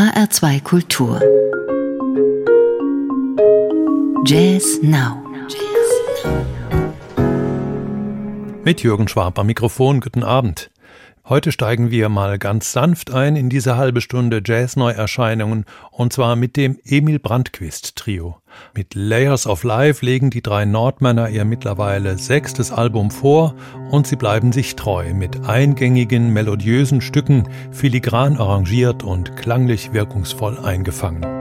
HR2 Kultur. Jazz Now. Mit Jürgen Schwab am Mikrofon, guten Abend. Heute steigen wir mal ganz sanft ein in diese halbe Stunde Jazz-Neuerscheinungen und zwar mit dem Emil Brandquist Trio. Mit Layers of Life legen die drei Nordmänner ihr mittlerweile sechstes Album vor und sie bleiben sich treu mit eingängigen, melodiösen Stücken, filigran arrangiert und klanglich wirkungsvoll eingefangen.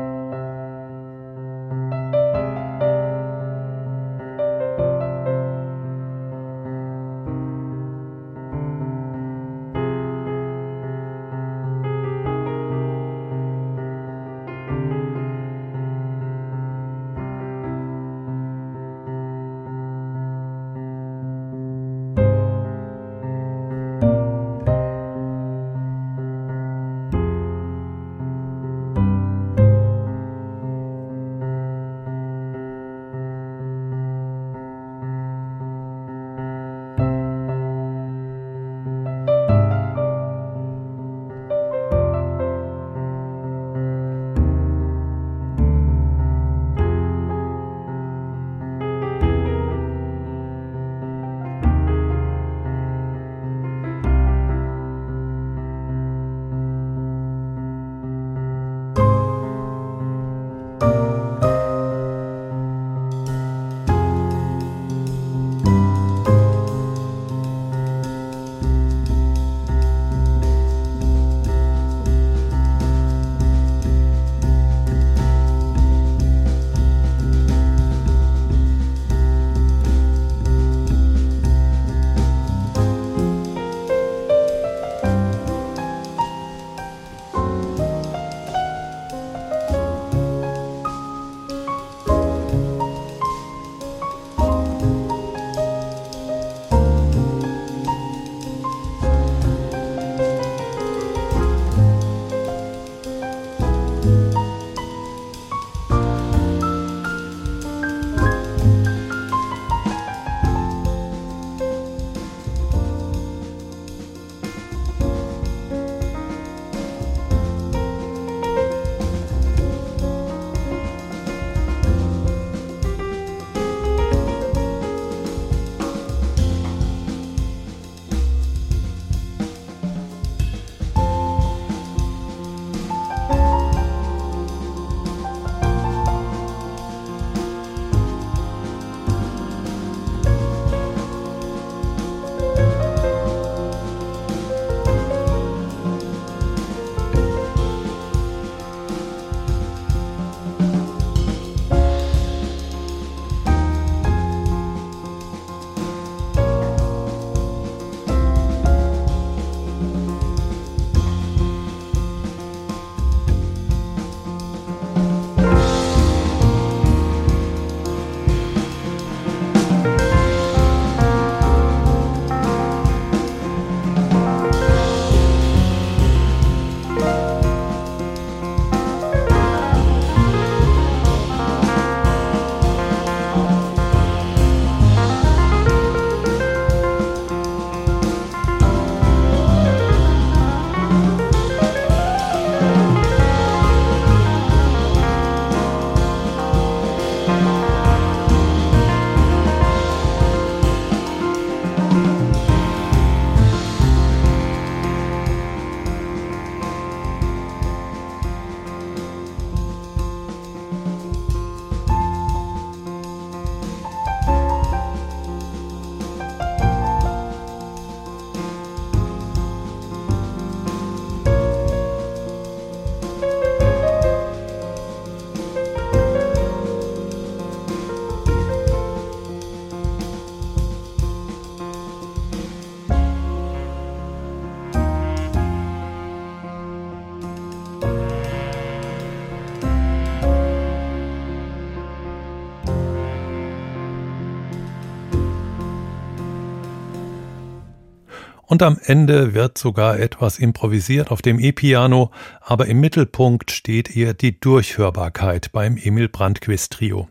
Und am Ende wird sogar etwas improvisiert auf dem E-Piano, aber im Mittelpunkt steht eher die Durchhörbarkeit beim Emil Brandquist Trio.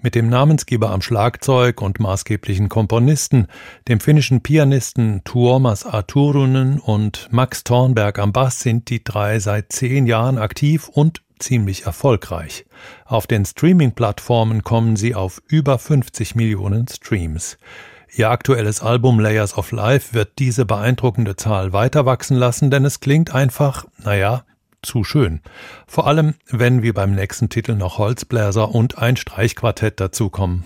Mit dem Namensgeber am Schlagzeug und maßgeblichen Komponisten, dem finnischen Pianisten Tuomas Arturunen und Max Thornberg am Bass sind die drei seit zehn Jahren aktiv und ziemlich erfolgreich. Auf den Streaming-Plattformen kommen sie auf über 50 Millionen Streams. Ihr aktuelles Album Layers of Life wird diese beeindruckende Zahl weiter wachsen lassen, denn es klingt einfach, naja, zu schön. Vor allem, wenn wir beim nächsten Titel noch Holzbläser und ein Streichquartett dazukommen.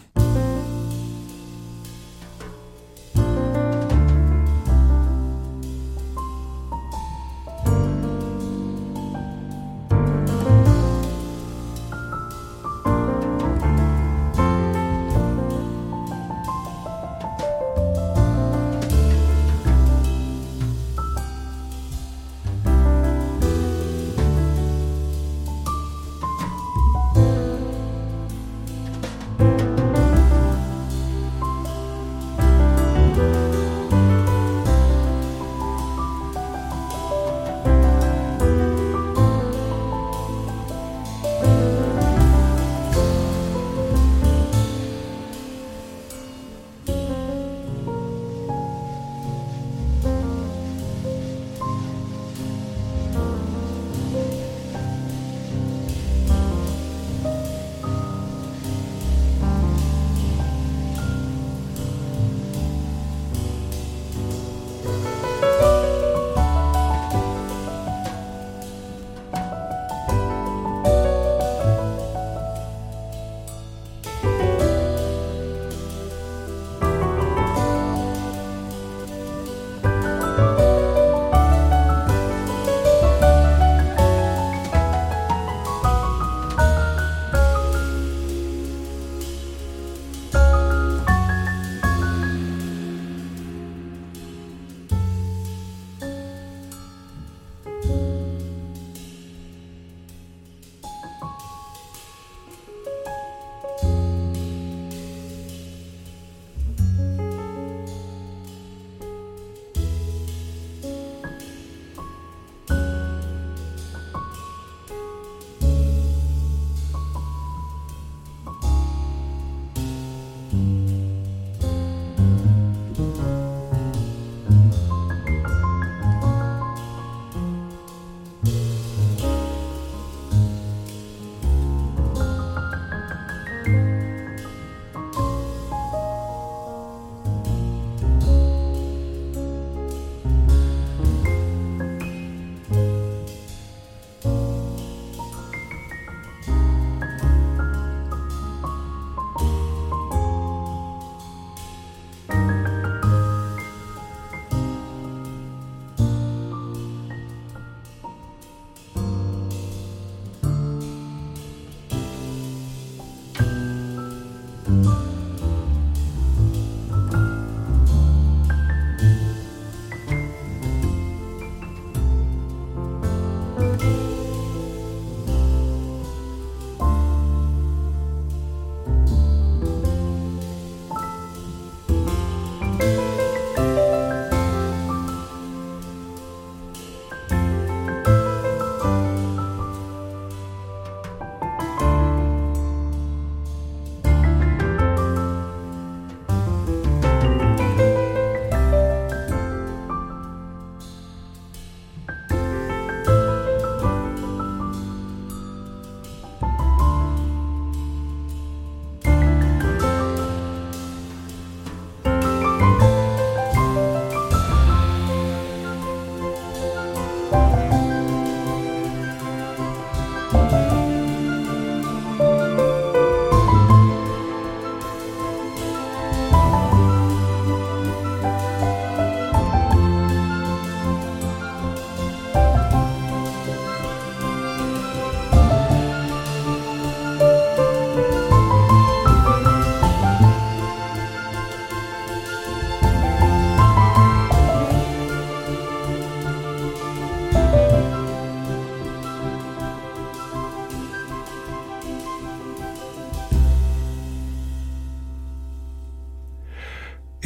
Bye.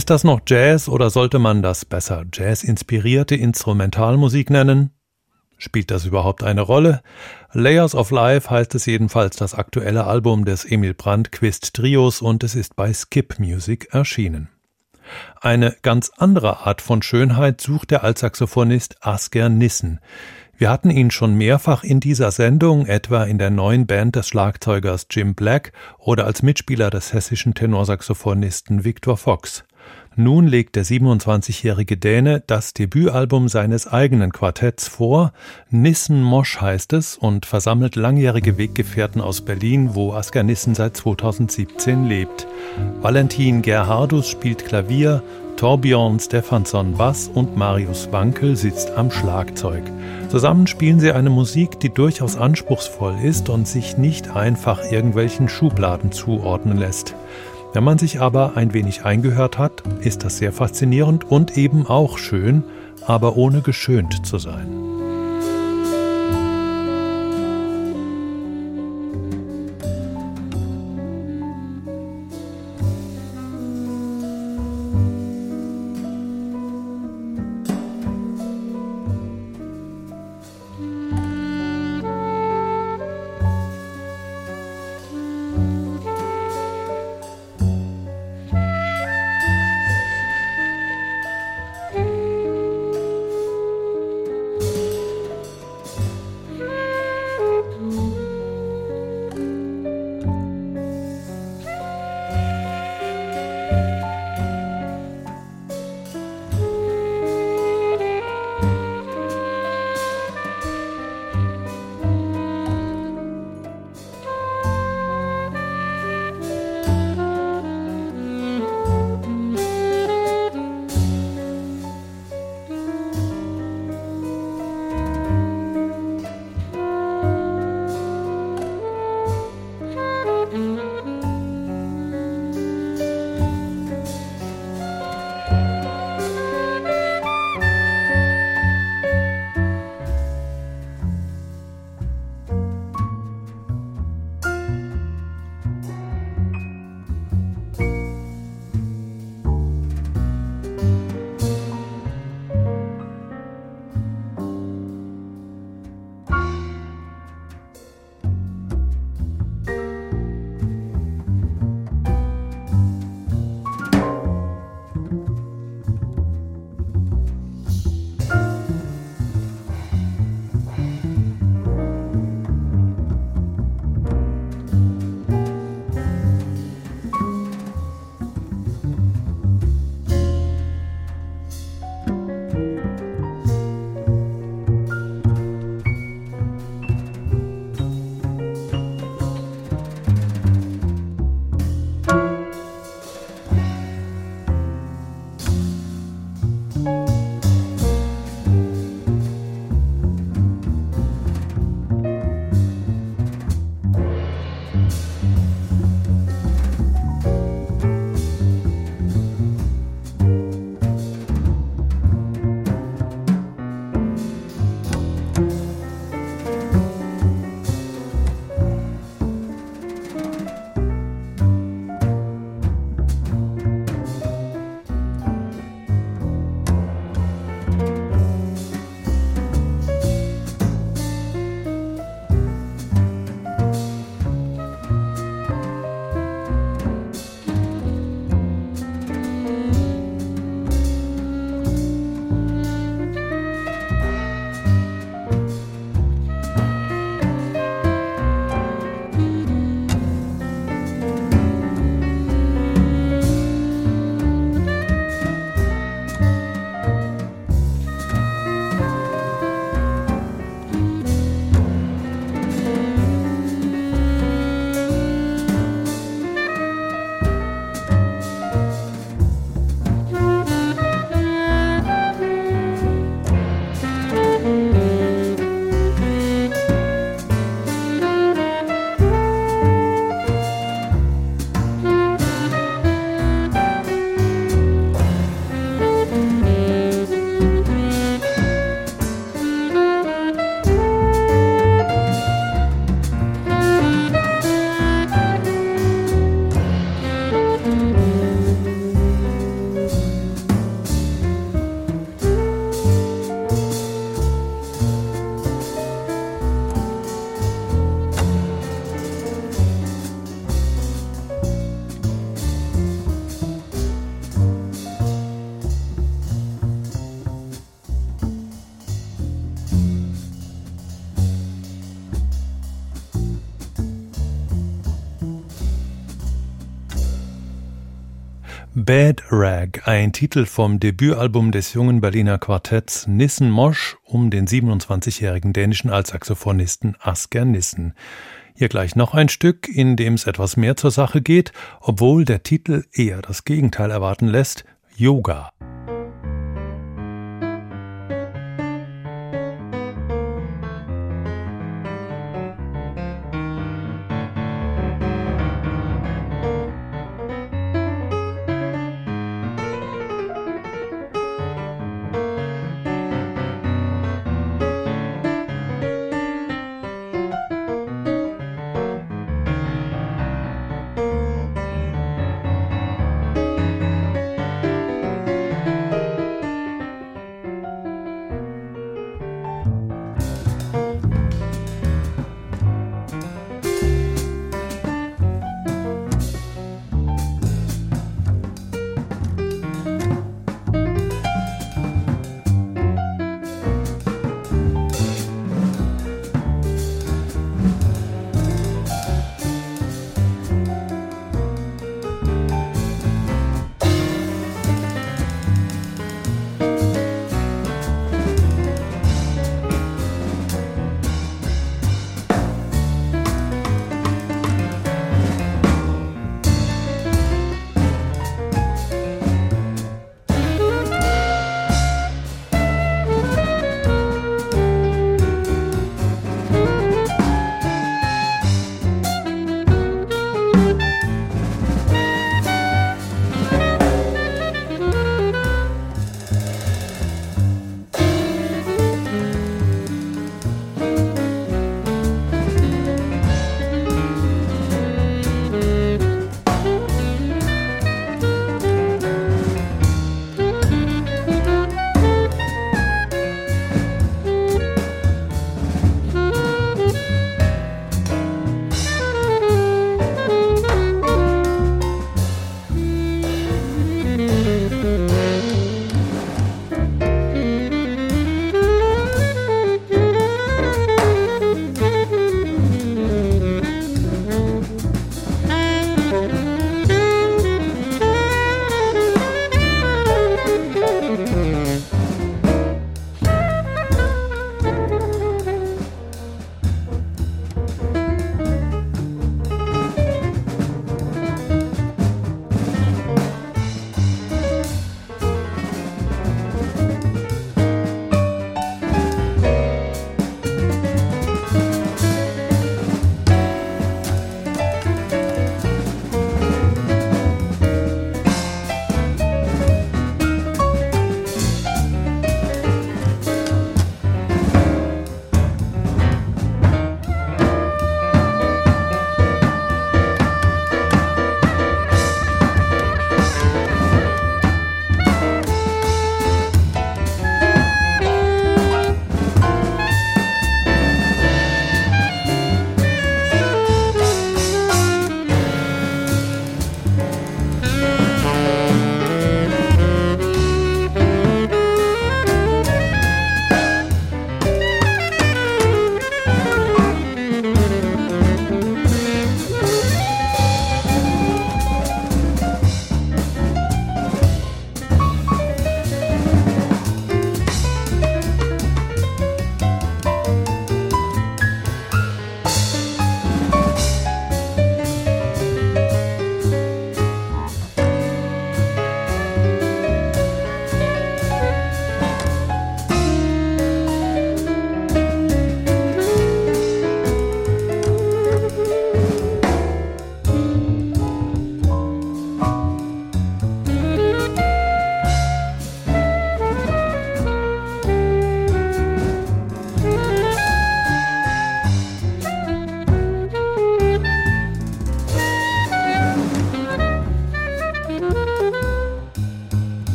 Ist das noch Jazz oder sollte man das besser Jazz-inspirierte Instrumentalmusik nennen? Spielt das überhaupt eine Rolle? Layers of Life heißt es jedenfalls das aktuelle Album des Emil Brandquist Trios und es ist bei Skip Music erschienen. Eine ganz andere Art von Schönheit sucht der Altsaxophonist Asker Nissen. Wir hatten ihn schon mehrfach in dieser Sendung, etwa in der neuen Band des Schlagzeugers Jim Black oder als Mitspieler des hessischen Tenorsaxophonisten Victor Fox. Nun legt der 27-jährige Däne das Debütalbum seines eigenen Quartetts vor. Nissen Mosch heißt es und versammelt langjährige Weggefährten aus Berlin, wo Asker Nissen seit 2017 lebt. Valentin Gerhardus spielt Klavier, Torbjörn Stefansson Bass und Marius Wankel sitzt am Schlagzeug. Zusammen spielen sie eine Musik, die durchaus anspruchsvoll ist und sich nicht einfach irgendwelchen Schubladen zuordnen lässt. Wenn man sich aber ein wenig eingehört hat, ist das sehr faszinierend und eben auch schön, aber ohne geschönt zu sein. Bad Rag, ein Titel vom Debütalbum des jungen Berliner Quartetts Nissen Mosch um den 27-jährigen dänischen Altsaxophonisten Asker Nissen. Hier gleich noch ein Stück, in dem es etwas mehr zur Sache geht, obwohl der Titel eher das Gegenteil erwarten lässt, Yoga.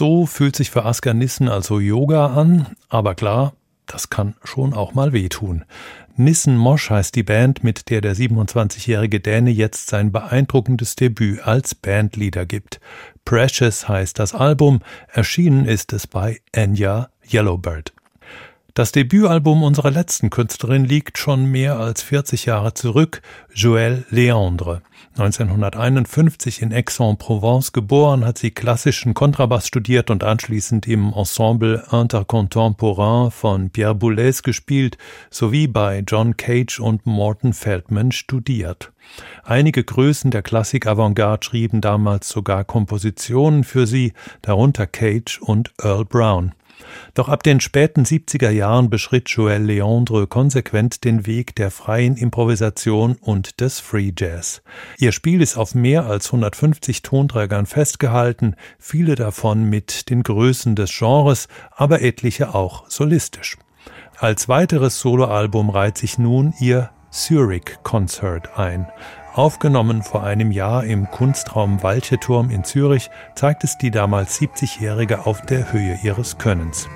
So fühlt sich für Asker Nissen also Yoga an, aber klar, Das kann schon auch mal wehtun. Nissen Mosch heißt die Band, mit der der 27-jährige Däne jetzt sein beeindruckendes Debüt als Bandleader gibt. Precious heißt das Album, erschienen ist es bei Enya Yellowbird. Das Debütalbum unserer letzten Künstlerin liegt schon mehr als 40 Jahre zurück, Joëlle Léandre. 1951 in Aix-en-Provence geboren, hat sie klassischen Kontrabass studiert und anschließend im Ensemble Intercontemporain von Pierre Boulez gespielt, sowie bei John Cage und Morton Feldman studiert. Einige Größen der Klassik Avantgarde schrieben damals sogar Kompositionen für sie, darunter Cage und Earl Brown. Doch ab den späten 70er Jahren beschritt Joël Leandre konsequent den Weg der freien Improvisation und des Free Jazz. Ihr Spiel ist auf mehr als 150 Tonträgern festgehalten, viele davon mit den Größen des Genres, aber etliche auch solistisch. Als weiteres Soloalbum reiht sich nun ihr Zurich Concert ein. Aufgenommen vor einem Jahr im Kunstraum Walcheturm in Zürich, zeigt es die damals 70-Jährige auf der Höhe ihres Könnens.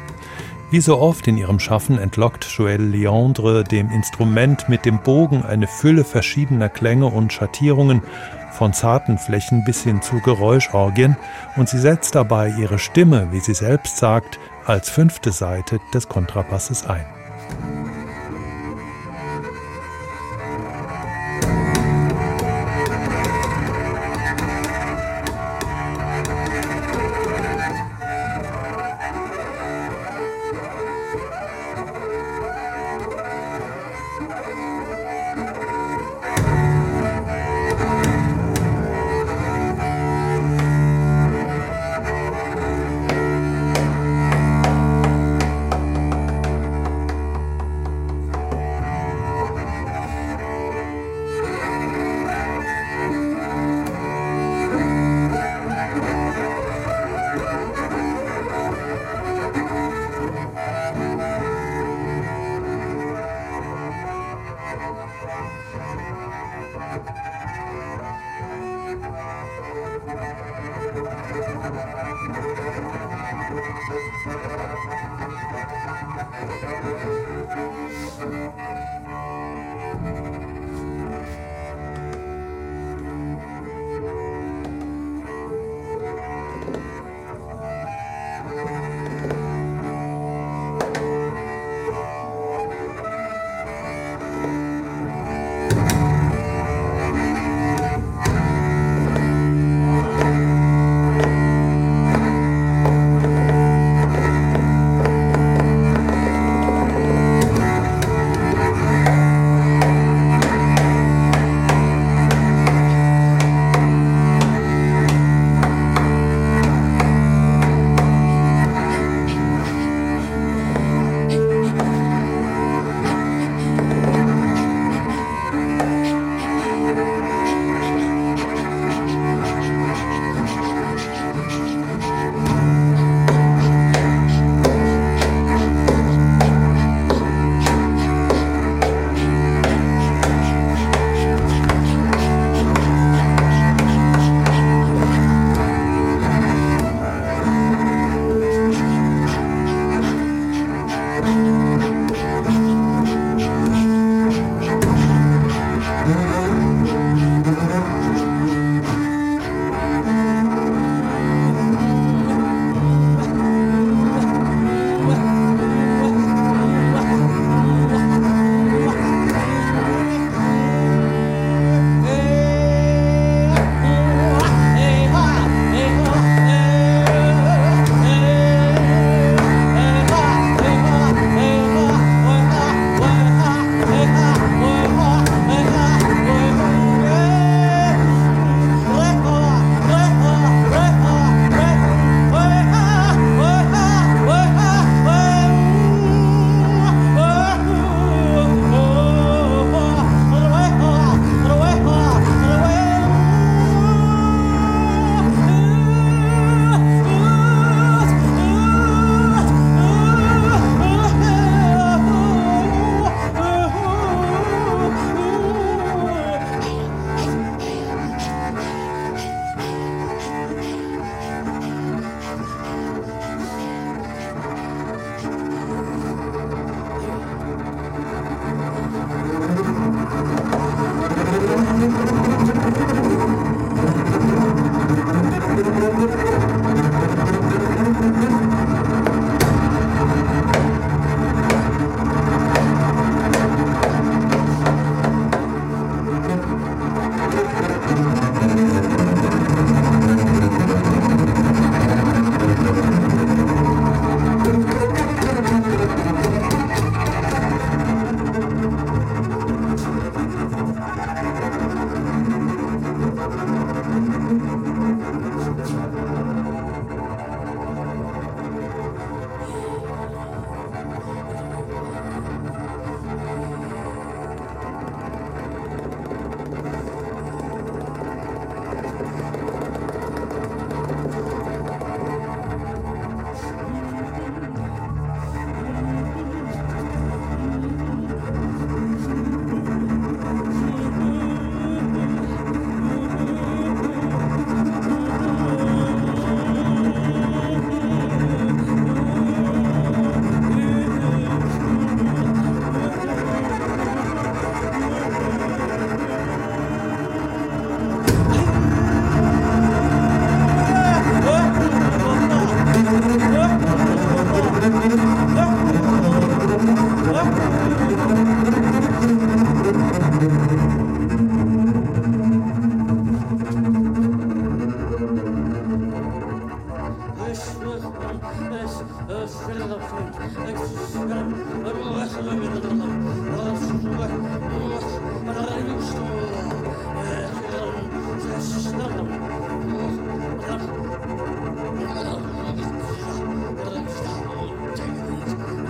Wie so oft in ihrem Schaffen entlockt Joël Leandre dem Instrument mit dem Bogen eine Fülle verschiedener Klänge und Schattierungen, von zarten Flächen bis hin zu Geräuschorgien, und sie setzt dabei ihre Stimme, wie sie selbst sagt, als fünfte Seite des Kontrabasses ein.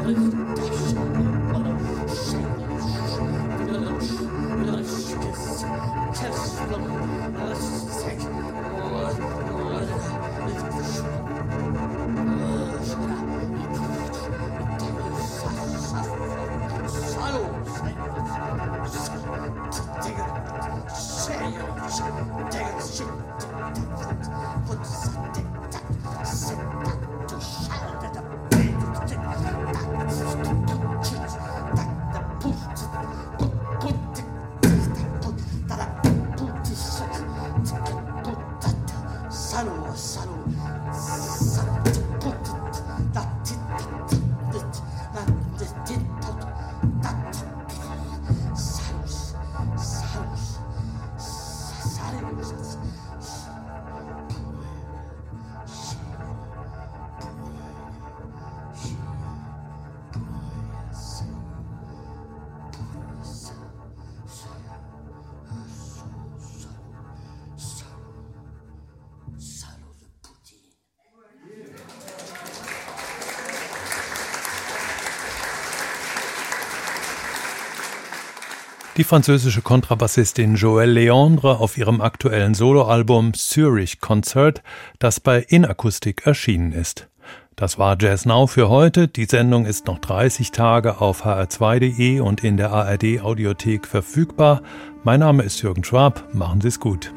Christ. Die französische Kontrabassistin Joëlle Leandre auf ihrem aktuellen Soloalbum Zurich Concert, das bei Inakustik erschienen ist. Das war Jazz Now für heute. Die Sendung ist noch 30 Tage auf hr2.de und in der ARD Audiothek verfügbar. Mein Name ist Jürgen Schwab. Machen Sie es gut.